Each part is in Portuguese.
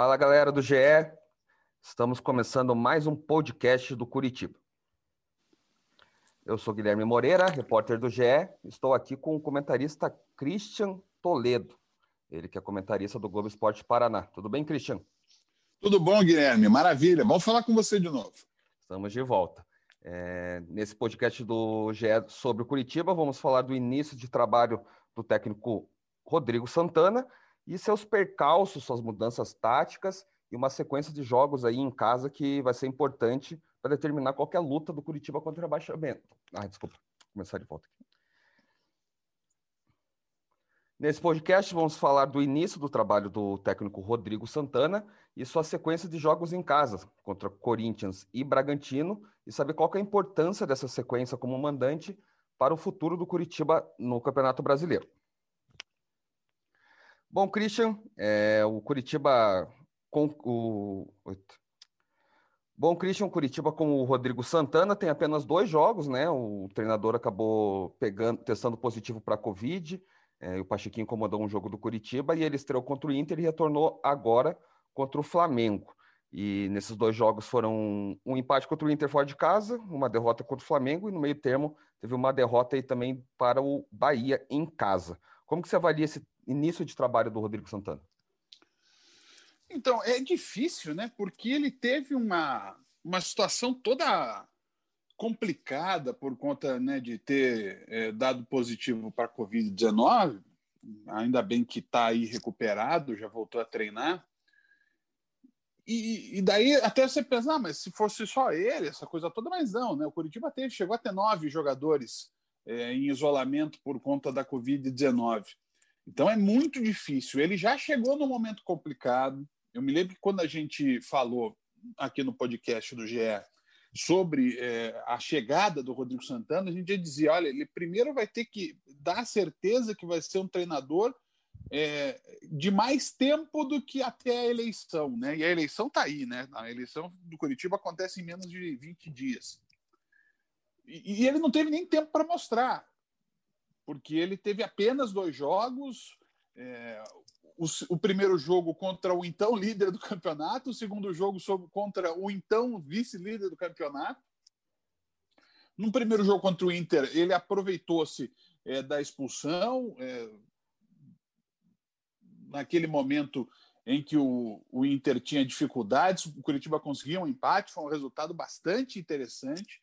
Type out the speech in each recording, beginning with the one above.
Fala galera do GE, estamos começando mais um podcast do Curitiba. Eu sou Guilherme Moreira, repórter do GE, estou aqui com o comentarista Christian Toledo, ele que é comentarista do Globo Esporte Paraná. Tudo bem, Christian? Tudo bom, Guilherme, maravilha, vamos falar com você de novo. Estamos de volta. É, nesse podcast do GE sobre o Curitiba, vamos falar do início de trabalho do técnico Rodrigo Santana e seus percalços, suas mudanças táticas e uma sequência de jogos aí em casa que vai ser importante para determinar qualquer luta do Curitiba contra o rebaixamento. Ah, desculpa, Vou começar de volta aqui. Nesse podcast, vamos falar do início do trabalho do técnico Rodrigo Santana e sua sequência de jogos em casa contra Corinthians e Bragantino e saber qual é a importância dessa sequência como mandante para o futuro do Curitiba no Campeonato Brasileiro. Bom, Christian, é, o Curitiba com o. Bom, Christian, Curitiba com o Rodrigo Santana tem apenas dois jogos, né? O treinador acabou pegando, testando positivo para a Covid. É, o Pachequinho comandou um jogo do Curitiba e ele estreou contra o Inter e retornou agora contra o Flamengo. E nesses dois jogos foram um empate contra o Inter fora de casa, uma derrota contra o Flamengo e no meio termo teve uma derrota aí também para o Bahia em casa. Como que você avalia esse início de trabalho do Rodrigo Santana? Então, é difícil, né? Porque ele teve uma, uma situação toda complicada por conta né, de ter é, dado positivo para a Covid-19. Ainda bem que está aí recuperado, já voltou a treinar. E, e, daí até você pensa, ah, mas se fosse só ele, essa coisa toda, mas não, né? O Curitiba teve, chegou a ter nove jogadores é, em isolamento por conta da Covid-19. Então é muito difícil. Ele já chegou num momento complicado. Eu me lembro que quando a gente falou aqui no podcast do GE sobre é, a chegada do Rodrigo Santana, a gente já dizia: olha, ele primeiro vai ter que dar certeza que vai ser um treinador é, de mais tempo do que até a eleição, né? E a eleição está aí, né? A eleição do Curitiba acontece em menos de 20 dias. E, e ele não teve nem tempo para mostrar porque ele teve apenas dois jogos. É, o, o, primeiro jogo contra o então líder do campeonato, o segundo jogo sobre, contra o então vice-líder do campeonato. No primeiro jogo contra o Inter, ele aproveitou-se é, da expulsão. É, naquele momento em que o, o Inter tinha dificuldades, o Curitiba conseguiu um empate, foi um resultado bastante interessante.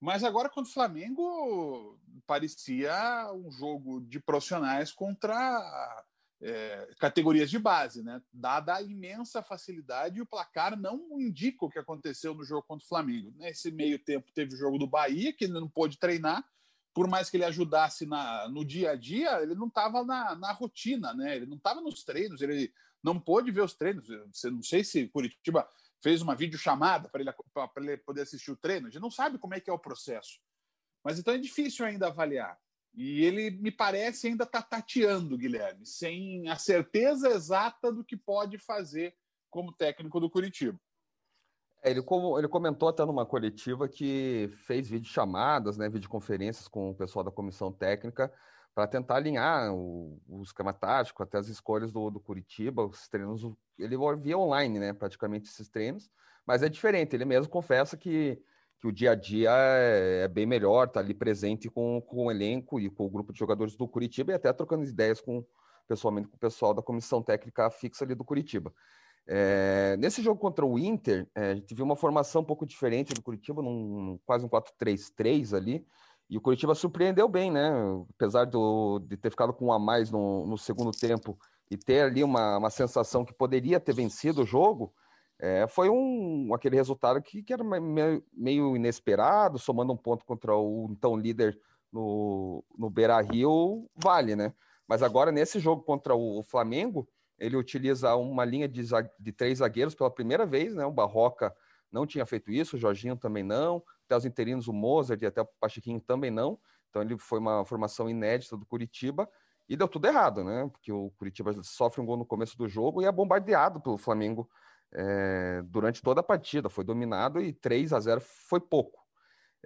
Mas agora contra o Flamengo parecia um jogo de profissionais contra é, categorias de base, né? Dada a imensa facilidade, o placar não indica o que aconteceu no jogo contra o Flamengo. Nesse meio tempo teve o jogo do Bahia, que ele não pôde treinar, por mais que ele ajudasse na, no dia a dia, ele não estava na, na rotina, né? Ele não estava nos treinos, ele não pôde ver os treinos. Você não sei se Curitiba fez uma videochamada para ele, ele poder assistir o treino. A gente não sabe como é que é o processo. Mas então é difícil ainda avaliar. E ele me parece ainda está tateando, Guilherme, sem a certeza exata do que pode fazer como técnico do Curitiba. É, ele, ele comentou até numa coletiva que fez videochamadas, né, videoconferências com o pessoal da comissão técnica para tentar alinhar o, o, esquema tático, até as escolhas do, do Curitiba, os treinos, ele via online, né, praticamente esses treinos, mas é diferente, ele mesmo confessa que, que o dia a dia é, é bem melhor, tá ali presente com, com o elenco e com o grupo de jogadores do Curitiba e até trocando ideias com, pessoalmente com o pessoal da comissão técnica fixa ali do Curitiba. É, nesse jogo contra o Inter, é, a gente viu uma formação um pouco diferente do Curitiba, num, quase um 4-3-3 ali, e o Curitiba surpreendeu bem, né? Apesar do, de ter ficado com um a mais no, no segundo tempo e ter ali uma, uma sensação que poderia ter vencido o jogo, é, foi um, aquele resultado que, que era meio, meio, inesperado, somando um ponto contra o então líder no, no Beira Rio, vale, né? Mas agora, nesse jogo contra o Flamengo, ele utiliza uma linha de, de três zagueiros pela primeira vez, né? O Barroca não tinha feito isso, o Jorginho também não, até os interinos, o Mozart e até o Pachequinho também não. Então ele foi uma formação inédita do Curitiba e deu tudo errado, né? Porque o Curitiba sofre um gol no começo do jogo e é bombardeado pelo Flamengo é, durante toda a partida. Foi dominado e 3 a 0 foi pouco.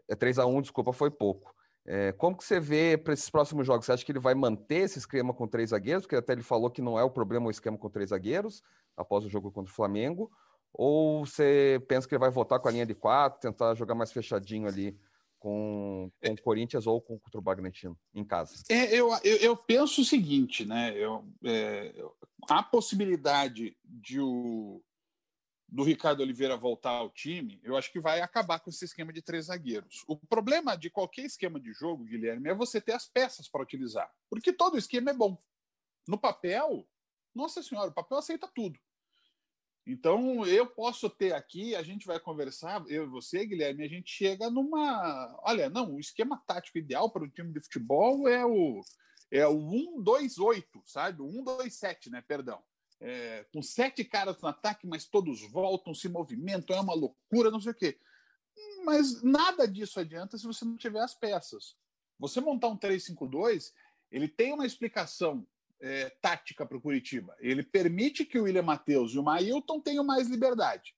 É 3 a 1 desculpa, foi pouco. É, como que você vê para esses próximos jogos? Você acha que ele vai manter esse esquema com três zagueiros? Porque até ele falou que não é o problema o esquema com três zagueiros após o jogo contra o Flamengo. Ou você pensa que ele vai voltar com a linha de quatro, tentar jogar mais fechadinho ali com, com o Corinthians ou com, contra o Bragantino em casa? É, eu, eu, eu, penso o seguinte, né? Eu, é, a possibilidade de o, do Ricardo Oliveira voltar ao time, eu acho que vai acabar com esse esquema de três zagueiros. O problema de qualquer esquema de jogo, Guilherme, é você ter as peças para utilizar. Porque todo esquema é bom. No papel, nossa senhora, o papel aceita tudo. Então, eu posso ter aqui, a gente vai conversar, eu e você, Guilherme, a gente chega numa. Olha, não, o esquema tático ideal para o time de futebol é o, é o 1-2-8, sabe? O 1-2-7, né? Perdão é, com sete caras no ataque, mas todos voltam, se movimentam, é uma loucura, não sei o quê. Mas nada disso adianta se você não tiver as peças. Você montar um 3-5-2, ele tem uma explicação é, tática para o Curitiba. Ele permite que o William Matheus e o Mailton tenham mais liberdade.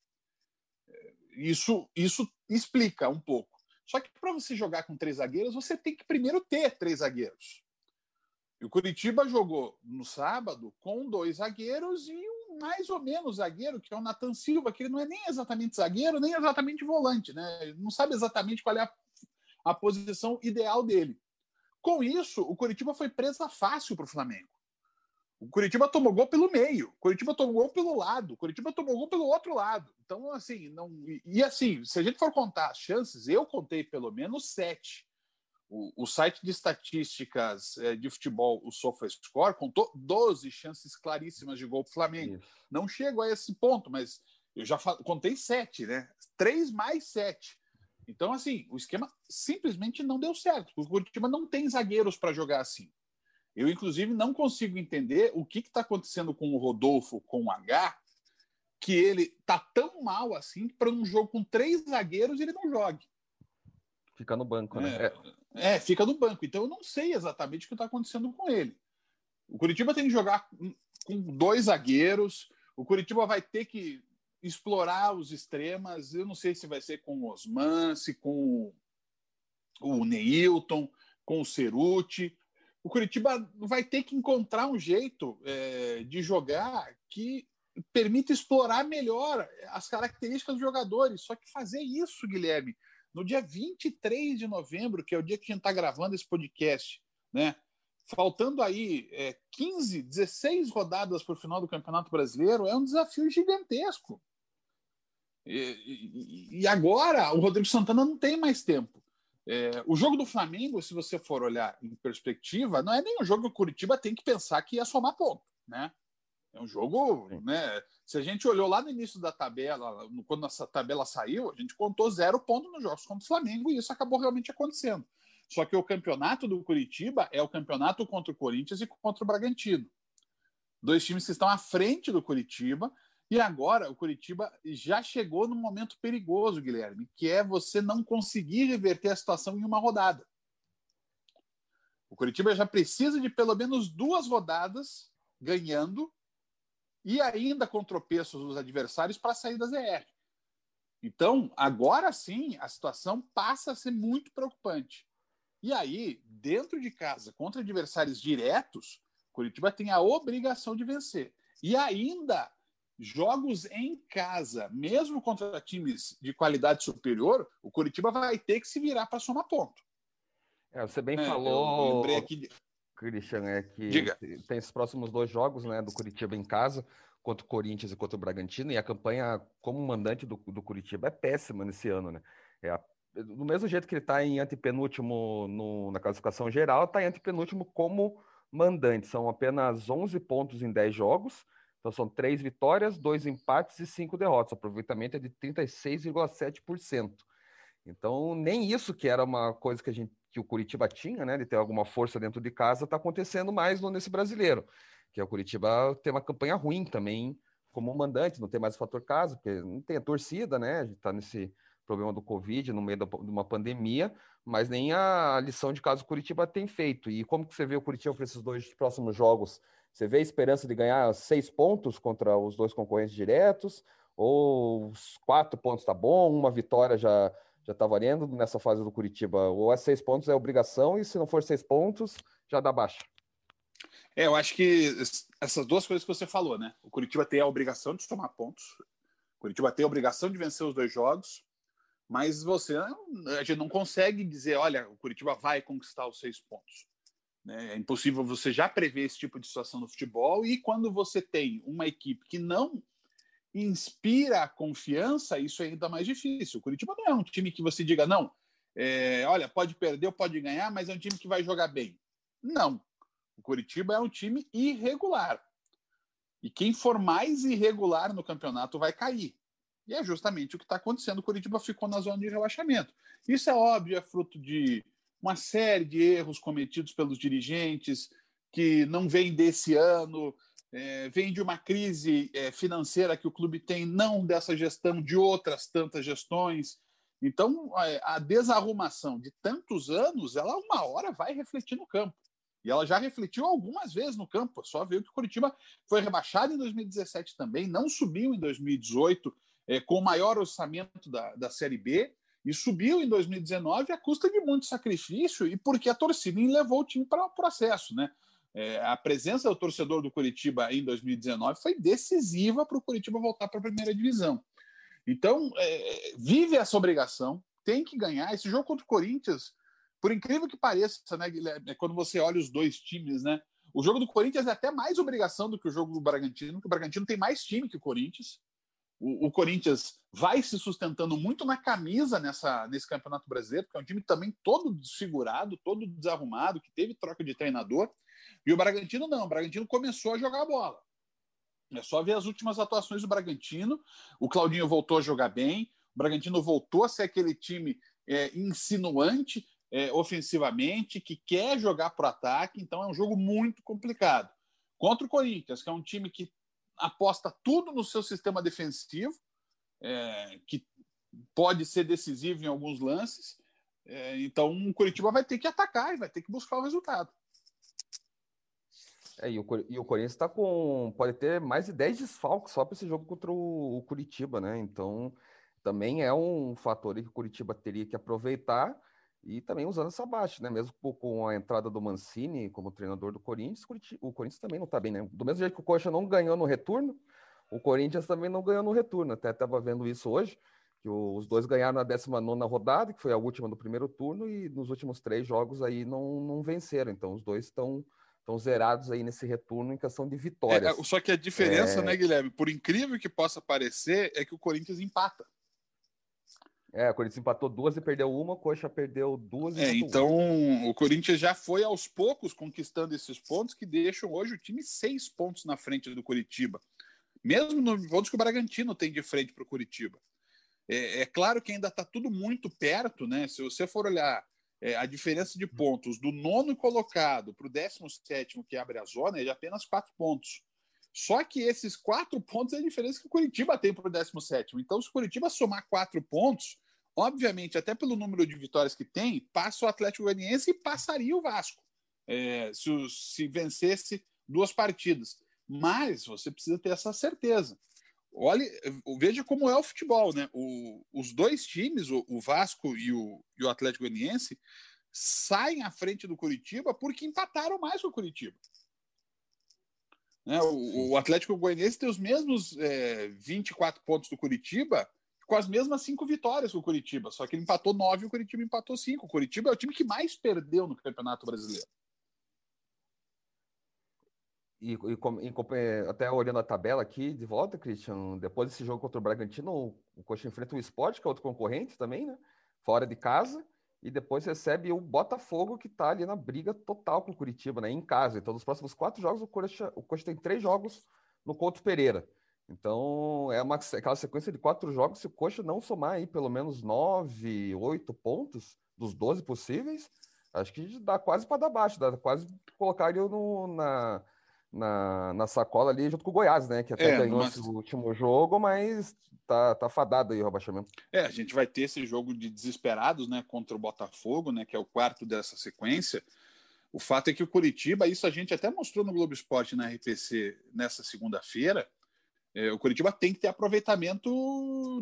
É, isso, isso explica um pouco. Só que para você jogar com três zagueiros, você tem que primeiro ter três zagueiros. E o Curitiba jogou no sábado com dois zagueiros e um mais ou menos zagueiro, que é o Nathan Silva, que ele não é nem exatamente zagueiro, nem exatamente volante, né? Não sabe exatamente qual é a, a posição ideal dele. Com isso, o Curitiba foi presa fácil para o Flamengo. O Curitiba tomou gol pelo meio, o Curitiba tomou gol pelo lado, o Curitiba tomou gol pelo outro lado. Então, assim, não. E, assim, se a gente for contar as chances, eu contei pelo menos sete o, site de estatísticas é, de futebol, o SofaScore, contou 12 chances claríssimas de gol para o Flamengo. Isso. Não chego a esse ponto, mas eu já contei sete, né? Três mais sete. Então, assim, o esquema simplesmente não deu certo. O Curitiba não tem zagueiros para jogar assim. Eu, inclusive, não consigo entender o que está acontecendo com o Rodolfo, com o H, que ele tá tão mal assim para um jogo com três zagueiros ele não jogue. Fica no banco, né? É, é, fica no banco. Então eu não sei exatamente o que está acontecendo com ele. O Curitiba tem que jogar com dois zagueiros. O Curitiba vai ter que explorar os extremas. Eu não sei se vai ser com o Osman, se com o Neilton, com o Ceruti. O Curitiba vai ter que encontrar um jeito é, de jogar que permita explorar melhor as características dos jogadores. Só que fazer isso, Guilherme, no dia 23 de novembro, que é o dia que a gente está gravando esse podcast, né? Faltando aí é, 15, 16 rodadas para o final do Campeonato Brasileiro, é um desafio gigantesco. E, e, e agora o Rodrigo Santana não tem mais tempo. É, o jogo do Flamengo, se você for olhar em perspectiva, não é nem um jogo que o Curitiba tem que pensar que ia somar ponto, né? É um jogo, né? Se a gente olhou lá no início da tabela, quando essa tabela saiu, a gente contou zero ponto nos jogos contra o Flamengo e isso acabou realmente acontecendo. Só que o campeonato do Curitiba é o campeonato contra o Corinthians e contra o Bragantino. Dois times que estão à frente do Curitiba. E agora o Curitiba já chegou num momento perigoso, Guilherme, que é você não conseguir reverter a situação em uma rodada. O Curitiba já precisa de pelo menos duas rodadas ganhando e ainda com tropeços dos adversários para sair da ZR. Então, agora sim, a situação passa a ser muito preocupante. E aí, dentro de casa, contra adversários diretos, Curitiba tem a obrigação de vencer. E ainda, jogos em casa, mesmo contra times de qualidade superior, o Curitiba vai ter que se virar para somar ponto. É, você bem é, falou. Lembrei aqui. Christian, é que Diga. tem esses próximos dois jogos, né, do Curitiba em casa, contra o Corinthians e contra o Bragantino, e a campanha como mandante do, do Curitiba é péssima nesse ano, né? É a, do mesmo jeito que ele está em antepenúltimo no, na classificação geral, está em antepenúltimo como mandante. São apenas 11 pontos em 10 jogos, então são três vitórias, dois empates e cinco derrotas. O aproveitamento é de 36,7%. Então, nem isso que era uma coisa que a gente que o Curitiba tinha, né, de ter alguma força dentro de casa, está acontecendo mais nesse brasileiro, que é o Curitiba tem uma campanha ruim também como mandante, não tem mais o fator casa, porque não tem a torcida, né, a gente está nesse problema do Covid, no meio de uma pandemia, mas nem a lição de casa o Curitiba tem feito. E como que você vê o Curitiba para esses dois próximos jogos? Você vê a esperança de ganhar seis pontos contra os dois concorrentes diretos? Ou os quatro pontos tá bom, uma vitória já já está valendo nessa fase do Curitiba? Ou é seis pontos é obrigação e se não for seis pontos, já dá baixa? É, eu acho que essas duas coisas que você falou, né? O Curitiba tem a obrigação de tomar pontos, o Curitiba tem a obrigação de vencer os dois jogos, mas você a gente não consegue dizer, olha, o Curitiba vai conquistar os seis pontos. Né? É impossível você já prever esse tipo de situação no futebol e quando você tem uma equipe que não inspira a confiança, isso é ainda mais difícil. O Curitiba não é um time que você diga, não, é, olha, pode perder ou pode ganhar, mas é um time que vai jogar bem. Não. O Curitiba é um time irregular. E quem for mais irregular no campeonato vai cair. E é justamente o que está acontecendo. O Curitiba ficou na zona de relaxamento. Isso é óbvio, é fruto de uma série de erros cometidos pelos dirigentes que não vem desse ano, é, vem de uma crise é, financeira que o clube tem, não dessa gestão, de outras tantas gestões. Então, a, a desarrumação de tantos anos, ela uma hora vai refletir no campo. E ela já refletiu algumas vezes no campo. Só viu que o Curitiba foi rebaixado em 2017 também, não subiu em 2018 é, com o maior orçamento da, da Série B e subiu em 2019 à custa de muito sacrifício e porque a torcida levou o time para o processo, né? É, a presença do torcedor do Curitiba em 2019 foi decisiva para o Curitiba voltar para a primeira divisão. Então, é, vive essa obrigação, tem que ganhar. Esse jogo contra o Corinthians, por incrível que pareça, né, Guilherme, é quando você olha os dois times, né? O jogo do Corinthians é até mais obrigação do que o jogo do Bragantino, porque o Bragantino tem mais time que o Corinthians o, o, Corinthians vai se sustentando muito na camisa nessa, nesse Campeonato Brasileiro, porque é um time também todo desfigurado, todo desarrumado, que teve troca de treinador. E o Bragantino não, o Bragantino começou a jogar bola. É só ver as últimas atuações do Bragantino. O Claudinho voltou a jogar bem, o Bragantino voltou a ser aquele time é, insinuante é, ofensivamente, que quer jogar para o ataque, então é um jogo muito complicado. Contra o Corinthians, que é um time que aposta tudo no seu sistema defensivo, é, que pode ser decisivo em alguns lances. É, então o Curitiba vai ter que atacar e vai ter que buscar o resultado. É, e, o, e o Corinthians está com. pode ter mais de 10 desfalques só para esse jogo contra o, o Curitiba, né? Então também é um fator que o Curitiba teria que aproveitar e também usando essa baixa, né? Mesmo com a entrada do Mancini como treinador do Corinthians, o Corinthians também não está bem, né? Do mesmo jeito que o Coxa não ganhou no retorno, o Corinthians também não ganhou no retorno. Até estava vendo isso hoje, que os dois ganharam na 19 rodada, que foi a última do primeiro turno, e nos últimos três jogos aí não, não venceram. Então os dois estão estão zerados aí nesse retorno em questão de vitórias. É, só que a diferença, é... né, Guilherme, por incrível que possa parecer, é que o Corinthians empata. É, o Corinthians empatou duas e perdeu uma, o Coxa perdeu duas. É, então uma. o Corinthians já foi aos poucos conquistando esses pontos que deixam hoje o time seis pontos na frente do Curitiba. Mesmo no pontos que o Bragantino tem de frente para o Curitiba. É, é, claro que ainda está tudo muito perto, né? Se você for olhar é, a diferença de pontos do nono colocado para o décimo sétimo que abre a zona é de apenas quatro pontos. Só que esses quatro pontos é a diferença que o Curitiba tem para o 17. Então, se o Curitiba somar quatro pontos, obviamente, até pelo número de vitórias que tem, passa o Atlético Goianiense e passaria o Vasco, é, se, se vencesse duas partidas. Mas você precisa ter essa certeza. Olhe, veja como é o futebol, né? O, os dois times, o, o Vasco e o, e o Atlético Goianiense, saem à frente do Curitiba porque empataram mais com o Curitiba. Né? O, o, Atlético Goianiense tem os mesmos é, 24 pontos do Curitiba, com as mesmas cinco vitórias que o Curitiba, só que ele empatou nove e o Curitiba empatou cinco. O Curitiba é o time que mais perdeu no Campeonato Brasileiro. E, e, e, até olhando a tabela aqui de volta, Christian, depois desse jogo contra o Bragantino, o Coxa enfrenta o Sport, que é outro concorrente também, né? Fora de casa e depois recebe o Botafogo, que está ali na briga total com o Curitiba, né? Em casa. Então, nos próximos quatro jogos, o Coxa, o Coxa tem três jogos no Couto Pereira. Então, é uma, aquela sequência de quatro jogos. Se o Coxa não somar aí pelo menos nove, oito pontos dos doze possíveis, acho que dá quase para dar baixo, dá quase colocar ele no, na, na, na sacola ali junto com o Goiás, né? Que até é, ganhou mas... esse último jogo, mas tá, tá fadado aí o rebaixamento. É, a gente vai ter esse jogo de desesperados, né? Contra o Botafogo, né? Que é o quarto dessa sequência. O fato é que o Curitiba, isso a gente até mostrou no Globo Esporte na RPC nessa segunda-feira, É, o Curitiba tem que ter aproveitamento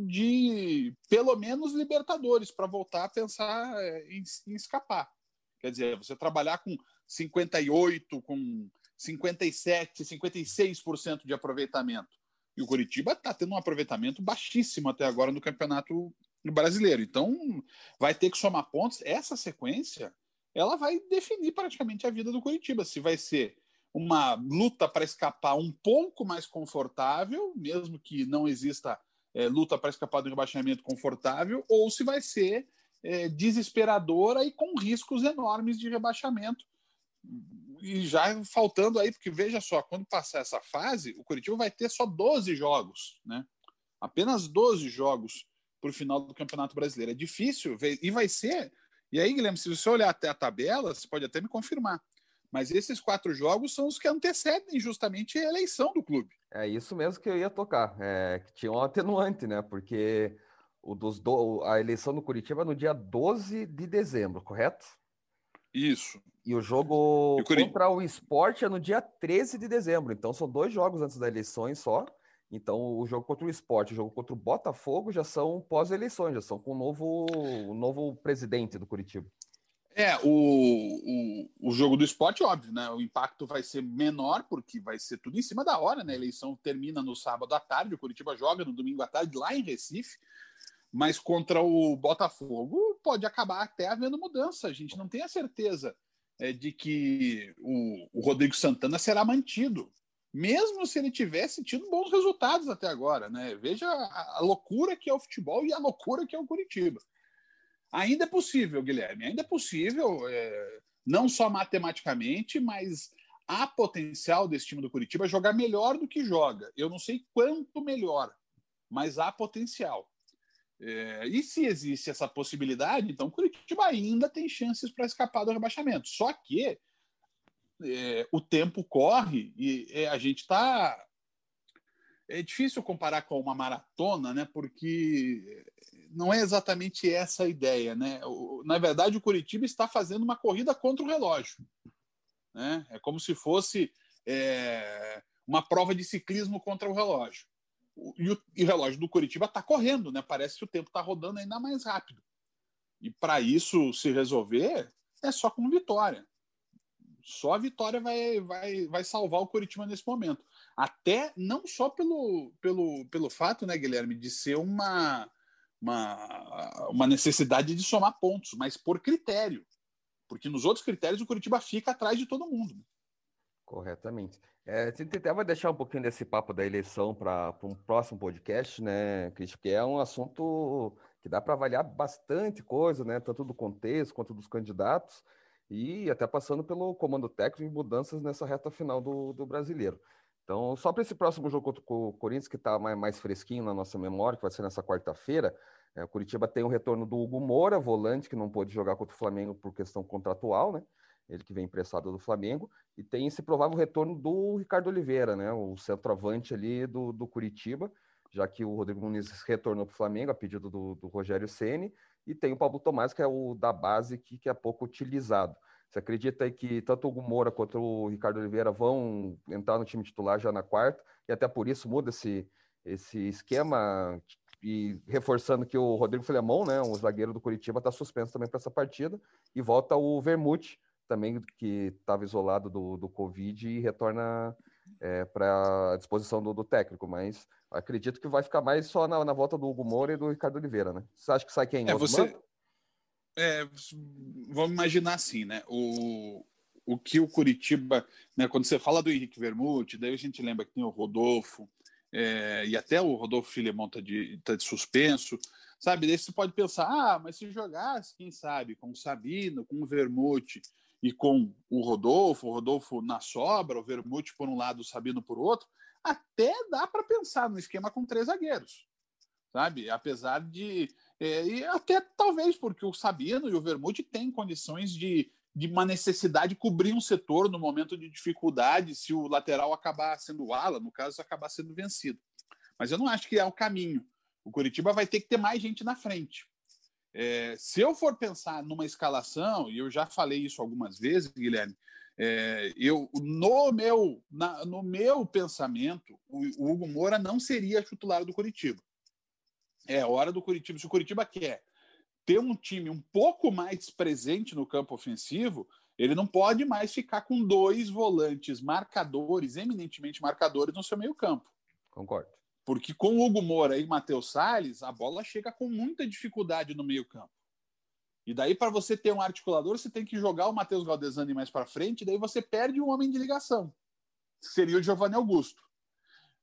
de pelo menos Libertadores para voltar a pensar é, em, em, escapar. Quer dizer, você trabalhar com 58, com 57, 56% de aproveitamento. E o Curitiba está tendo um aproveitamento baixíssimo até agora no campeonato brasileiro. Então, vai ter que somar pontos. Essa sequência ela vai definir praticamente a vida do Curitiba. Se vai ser uma luta para escapar um pouco mais confortável, mesmo que não exista é, luta para escapar do rebaixamento confortável, ou se vai ser é, desesperadora e com riscos enormes de rebaixamento. E já faltando aí, porque veja só, quando passar essa fase, o Curitiba vai ter só 12 jogos, né? Apenas 12 jogos para o final do Campeonato Brasileiro. É difícil, e vai ser. E aí, Guilherme, se você olhar até a tabela, você pode até me confirmar. Mas esses quatro jogos são os que antecedem justamente a eleição do clube. É isso mesmo que eu ia tocar. É, que tinha um atenuante, né? Porque o dos do... a eleição do Curitiba é no dia 12 de dezembro, correto? Isso. E o jogo e o contra o esporte é no dia 13 de dezembro. Então são dois jogos antes das eleições só. Então o jogo contra o esporte, o jogo contra o Botafogo já são pós-eleições, já são com o novo, o novo presidente do Curitiba. É, o, o, o jogo do esporte, óbvio, né? O impacto vai ser menor, porque vai ser tudo em cima da hora, né? A eleição termina no sábado à tarde, o Curitiba joga no domingo à tarde lá em Recife, mas contra o Botafogo pode acabar até havendo mudança. A gente não tem a certeza é, de que o, o Rodrigo Santana será mantido, mesmo se ele tivesse tido bons resultados até agora, né? Veja a, a loucura que é o futebol e a loucura que é o Curitiba. Ainda é possível, Guilherme, ainda é possível, é, não só matematicamente, mas há potencial desse time do Curitiba jogar melhor do que joga. Eu não sei quanto melhor, mas há potencial. É, e se existe essa possibilidade, então o Curitiba ainda tem chances para escapar do rebaixamento. Só que é, o tempo corre e é, a gente está. É difícil comparar com uma maratona, né? Porque não é exatamente essa a ideia, né? Na verdade, o Curitiba está fazendo uma corrida contra o relógio, né? É como se fosse é, uma prova de ciclismo contra o relógio. E o, e relógio do Curitiba está correndo, né? Parece que o tempo está rodando ainda mais rápido. E para isso se resolver, é só com vitória. Só a vitória vai, vai, vai salvar o Curitiba nesse momento. Até não só pelo, pelo, pelo fato, né, Guilherme, de ser uma, uma, uma necessidade de somar pontos, mas por critério. Porque nos outros critérios o Curitiba fica atrás de todo mundo. Corretamente. É, você até vai deixar um pouquinho desse papo da eleição para um próximo podcast, né, Cris? Porque é um assunto que dá para avaliar bastante coisa, né? Tanto do contexto quanto dos candidatos, e até passando pelo comando técnico e mudanças nessa reta final do, do brasileiro. Então, só para esse próximo jogo contra o Corinthians, que está mais, mais, fresquinho na nossa memória, que vai ser nessa quarta-feira, é, o Curitiba tem o retorno do Hugo Moura, volante, que não pôde jogar contra o Flamengo por questão contratual, né? Ele que vem emprestado do Flamengo, e tem esse provável retorno do Ricardo Oliveira, né? O centroavante ali do, do Curitiba, já que o Rodrigo Nunes retornou para o Flamengo a pedido do, do Rogério Ceni e tem o Pablo Tomás, que é o da base, que, que é pouco utilizado. Você acredita que tanto o Moura quanto o Ricardo Oliveira vão entrar no time titular já na quarta, e até por isso muda esse, esse esquema, e reforçando que o Rodrigo Filemon, né, o zagueiro do Curitiba, está suspenso também para essa partida, e volta o Vermute, também que estava isolado do, do Covid e retorna é, para a disposição do, do, técnico, mas acredito que vai ficar mais só na, na, volta do Hugo Moura e do Ricardo Oliveira, né? Você acha que sai quem? É, você, é, vamos imaginar assim, né? O, o que o Curitiba, né, quando você fala do Henrique Vermute, daí a gente lembra que tem o Rodolfo, é, e até o Rodolfo Filemon está de, tá de suspenso, sabe? Daí você pode pensar, ah, mas se jogasse, quem sabe, com o Sabino, com o Vermute e com o Rodolfo, o Rodolfo na sobra, o Vermute por um lado, o Sabino por outro, até dá para pensar no esquema com três zagueiros, sabe? Apesar de é, e até talvez porque o Sabino e o Vermute têm condições de, de uma necessidade de cobrir um setor no momento de dificuldade, se o lateral acabar sendo ala, no caso, acabar sendo vencido. Mas eu não acho que é o caminho. O Curitiba vai ter que ter mais gente na frente. É, se eu for pensar numa escalação, e eu já falei isso algumas vezes, Guilherme, É, eu, no meu, na, no meu pensamento, o, o, Hugo Moura não seria titular do Curitiba. É hora do Curitiba. Se o Curitiba quer ter um time um pouco mais presente no campo ofensivo, ele não pode mais ficar com dois volantes marcadores, eminentemente marcadores, no seu meio campo. Concordo. Porque com o Hugo Moura e Matheus Salles, a bola chega com muita dificuldade no meio campo. E daí, para você ter um articulador, você tem que jogar o Matheus Galdesani mais para frente, e daí você perde um homem de ligação. Seria o Giovanni Augusto.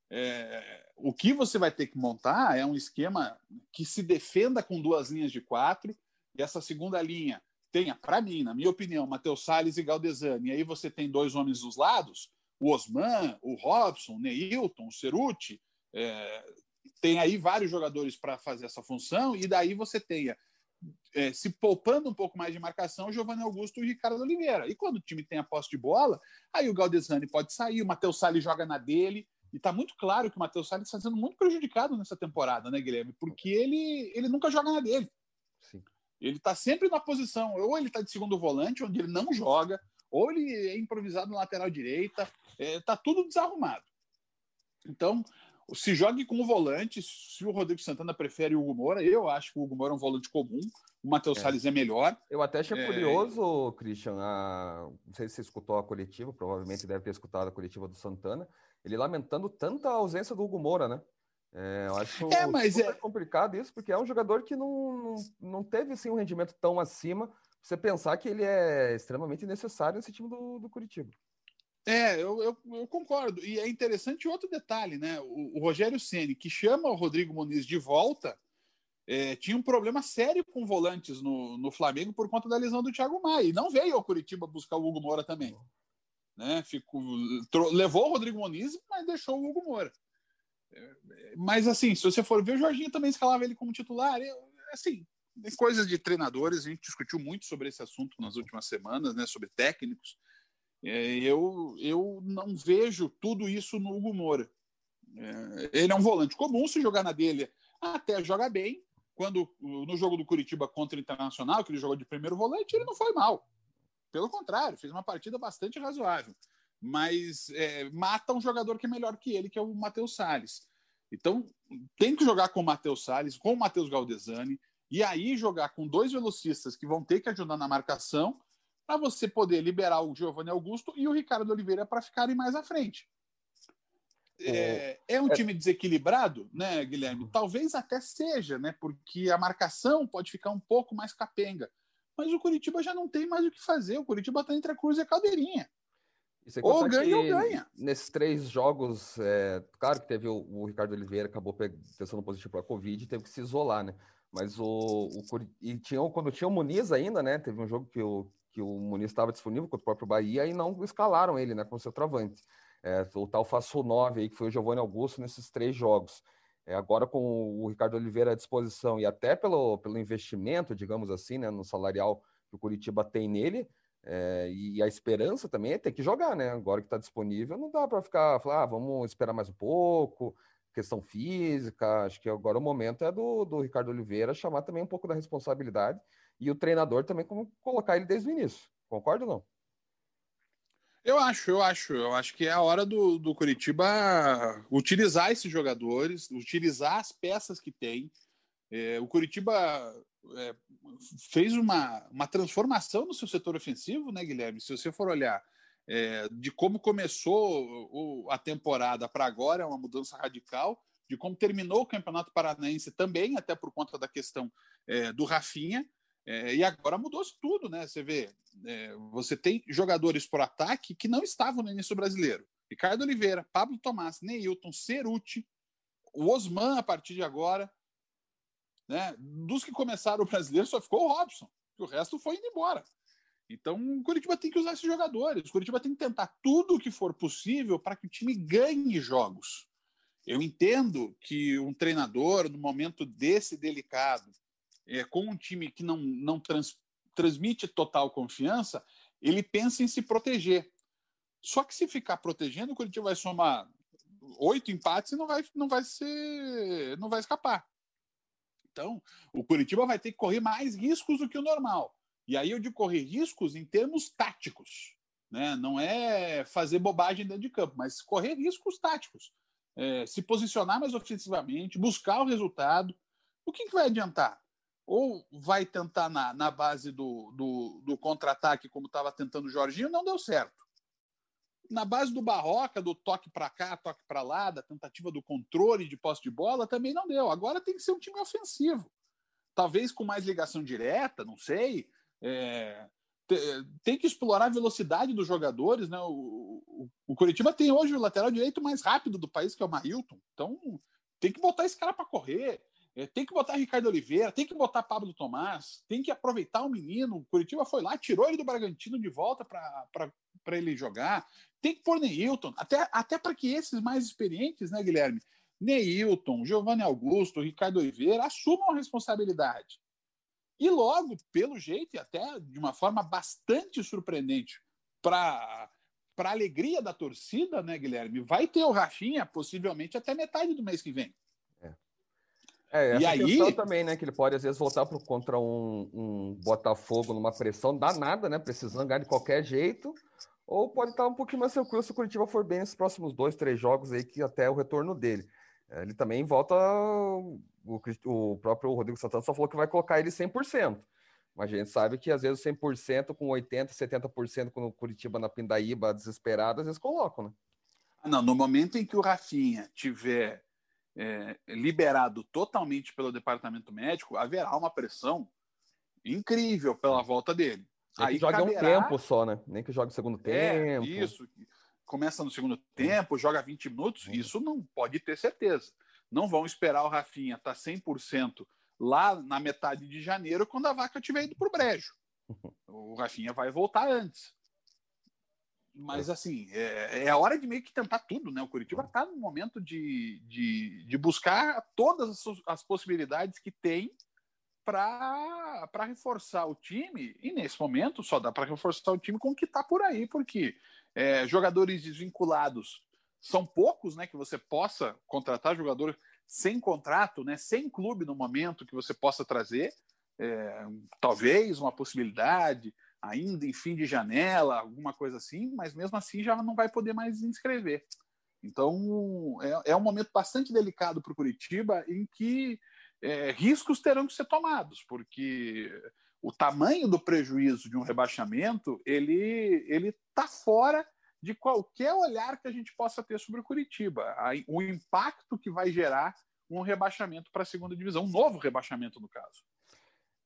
É, o que você vai ter que montar é um esquema que se defenda com duas linhas de quatro, e essa segunda linha tenha, para mim, na minha opinião, Matheus Salles e Galdesani. E aí você tem dois homens dos lados, o Osman, o Robson, o Neilton, o Ceruti. É, tem aí vários jogadores para fazer essa função, e daí você tenha é, se poupando um pouco mais de marcação, Giovanni Augusto e Ricardo Oliveira. E quando o time tem a posse de bola, aí o Galdesani pode sair, o Matheus Salles joga na dele. E está muito claro que o Matheus Salles está sendo muito prejudicado nessa temporada, né, Guilherme? Porque ele, ele nunca joga na dele. Sim. Ele está sempre na posição, ou ele está de segundo volante, onde ele não joga, ou ele é improvisado na lateral direita. Está é, tá tudo desarrumado. Então, se jogue com o volante, se o Rodrigo Santana prefere o Hugo Moura, eu acho que o Hugo Moura é um volante comum, o Matheus é. Salles é melhor. Eu até achei é... curioso, Christian, a... não sei se você escutou a coletiva, provavelmente deve ter escutado a coletiva do Santana, ele lamentando tanta ausência do Hugo Moura, né? É, eu acho é, mas é complicado isso, porque é um jogador que não, não, não teve assim, um rendimento tão acima, você pensar que ele é extremamente necessário nesse time do, do Curitiba. É, eu, eu, eu, concordo. E é interessante outro detalhe, né? O, o Rogério Ceni, que chama o Rodrigo Muniz de volta, é, tinha um problema sério com volantes no, no Flamengo por conta da lesão do Thiago Maia. E não veio ao Curitiba buscar o Hugo Moura também. Né? Ficou, levou o Rodrigo Muniz, mas deixou o Hugo Moura. É, mas assim, se você for ver, o Jorginho também escalava ele como titular. Eu, assim, coisas de treinadores, a gente discutiu muito sobre esse assunto nas últimas semanas, né? Sobre técnicos. É, eu, eu não vejo tudo isso no Hugo Moura. É, ele é um volante comum, se jogar na dele até joga bem. Quando no jogo do Curitiba contra o Internacional, que ele jogou de primeiro volante, ele não foi mal. Pelo contrário, fez uma partida bastante razoável. Mas é, mata um jogador que é melhor que ele, que é o Matheus Salles. Então, tem que jogar com o Matheus Salles, com o Matheus Galdesani, e aí jogar com dois velocistas que vão ter que ajudar na marcação para você poder liberar o Giovanni Augusto e o Ricardo Oliveira para ficarem mais à frente. É, é, um é. time desequilibrado, né, Guilherme? Talvez até seja, né? Porque a marcação pode ficar um pouco mais capenga. Mas o Curitiba já não tem mais o que fazer. O Curitiba está entre a cruz e a cadeirinha. Ou ganha ou ganha. Nesses três jogos, é, claro que teve o, o Ricardo Oliveira, acabou pensando positivo para a Covid e teve que se isolar, né? Mas o, o e tinha, quando tinha o Muniz ainda, né? Teve um jogo que o, que o Muniz estava disponível contra o próprio Bahia e não escalaram ele, né, com seu travante. É, o tal Faço 9 aí, que foi o Giovanni Augusto nesses três jogos. É, agora com o Ricardo Oliveira à disposição e até pelo, pelo investimento, digamos assim, né, no salarial que o Curitiba tem nele, é, e a esperança também é ter que jogar, né? Agora que está disponível, não dá para ficar, falar, ah, vamos esperar mais um pouco, questão física. Acho que agora o momento é do, do Ricardo Oliveira chamar também um pouco da responsabilidade e o treinador também como colocar ele desde o início. Concorda ou não? Eu acho, eu acho. Eu acho que é a hora do, do Curitiba utilizar esses jogadores, utilizar as peças que tem. É, o Curitiba é, fez uma, uma transformação no seu setor ofensivo, né, Guilherme? Se você for olhar é, de como começou o, a temporada para agora, é uma mudança radical. De como terminou o Campeonato Paranaense também, até por conta da questão é, do Rafinha. É, e agora mudou-se tudo, né? Você vê, é, você tem jogadores por ataque que não estavam no início brasileiro. Ricardo Oliveira, Pablo Tomás, Neilton, Ceruti, o Osman a partir de agora. Né? Dos que começaram o brasileiro só ficou o Robson, o resto foi indo embora. Então o Curitiba tem que usar esses jogadores. O Curitiba tem que tentar tudo o que for possível para que o time ganhe jogos. Eu entendo que um treinador, no momento desse delicado, é, com um time que não, não trans, transmite total confiança, ele pensa em se proteger. Só que se ficar protegendo, o Curitiba vai somar oito empates e não vai, não vai ser, não vai escapar. Então, o Curitiba vai ter que correr mais riscos do que o normal. E aí eu de correr riscos em termos táticos. né? Não é fazer bobagem dentro de campo, mas correr riscos táticos, é, se posicionar mais ofensivamente, buscar o resultado. O que, que vai adiantar? Ou vai tentar na, na base do, do, do contra-ataque, como estava tentando o Jorginho, não deu certo. Na base do Barroca, do toque para cá, toque para lá, da tentativa do controle de posse de bola, também não deu. Agora tem que ser um time ofensivo. Talvez com mais ligação direta, não sei. É, tem que explorar a velocidade dos jogadores, né? O, o, o Curitiba tem hoje o lateral direito mais rápido do país, que é o Marilton. Então, tem que botar esse cara para correr. É, tem que botar Ricardo Oliveira, tem que botar Pablo Tomás, tem que aproveitar o menino. O Curitiba foi lá, tirou ele do Bragantino de volta para ele jogar. Tem que pôr Neilton, até, até para que esses mais experientes, né, Guilherme? Neilton, Giovanni Augusto, Ricardo Oliveira assumam a responsabilidade. E logo, pelo jeito, e até de uma forma bastante surpreendente, para para alegria da torcida, né, Guilherme? Vai ter o Rafinha possivelmente até metade do mês que vem. É, essa e aí também, né? Que ele pode às vezes voltar pro, contra um, um Botafogo numa pressão danada, né? Precisando ganhar de qualquer jeito. Ou pode estar um pouquinho mais tranquilo se o Curitiba for bem nesses próximos dois, três jogos aí, que até o retorno dele. É, ele também volta. O, o próprio Rodrigo Santana só falou que vai colocar ele 100%. Mas a gente sabe que às vezes 100% com 80%, 70% com o Curitiba na Pindaíba desesperado, às vezes colocam, né? Ah, não, no momento em que o Rafinha tiver é, liberado totalmente pelo departamento médico, haverá uma pressão incrível pela volta dele. Nem Aí jogue caberá... um tempo só, né? Nem que jogue o segundo é, tempo. Isso começa no segundo tempo, joga 20 minutos, uhum. isso não pode ter certeza. Não vão esperar o Rafinha estar tá 100% lá na metade de janeiro, quando a vaca tiver ido para o brejo. O Rafinha vai voltar antes. Mas, assim, é, é, a hora de meio que tentar tudo, né? O Curitiba está no momento de, de, de buscar todas as, as possibilidades que tem para reforçar o time, e nesse momento só dá para reforçar o time com o que está por aí, porque é, jogadores desvinculados são poucos, né? Que você possa contratar jogador sem contrato, né? Sem clube no momento que você possa trazer. É, talvez uma possibilidade ainda em fim de janela, alguma coisa assim, mas mesmo assim já não vai poder mais inscrever. Então é, é um momento bastante delicado para o Curitiba em que é, riscos terão que ser tomados, porque o tamanho do prejuízo de um rebaixamento ele ele está fora de qualquer olhar que a gente possa ter sobre o Curitiba, o impacto que vai gerar um rebaixamento para a segunda divisão, um novo rebaixamento no caso.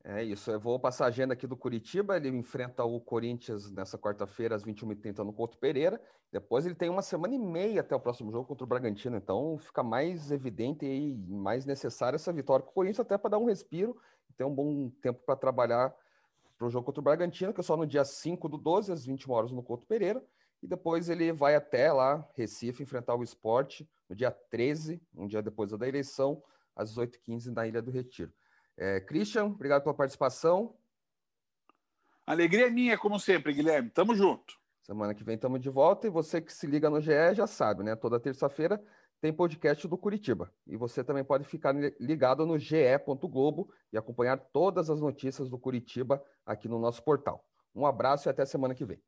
É isso, eu vou passar a agenda aqui do Curitiba, ele enfrenta o Corinthians nessa quarta-feira às 21h30 no Couto Pereira, depois ele tem uma semana e meia até o próximo jogo contra o Bragantino, então fica mais evidente e mais necessária essa vitória com o Corinthians até para dar um respiro e ter um bom tempo para trabalhar para o jogo contra o Bragantino, que é só no dia 5 do 12, às 21 horas no Couto Pereira, e depois ele vai até lá, Recife, enfrentar o esporte no dia 13, um dia depois da eleição, às 18h15 na Ilha do Retiro. É, Christian, obrigado pela participação. Alegria minha, como sempre, Guilherme. Tamo junto. Semana que vem estamos de volta e você que se liga no GE já sabe, né? Toda terça-feira tem podcast do Curitiba. E você também pode ficar ligado no ge.globo e acompanhar todas as notícias do Curitiba aqui no nosso portal. Um abraço e até semana que vem.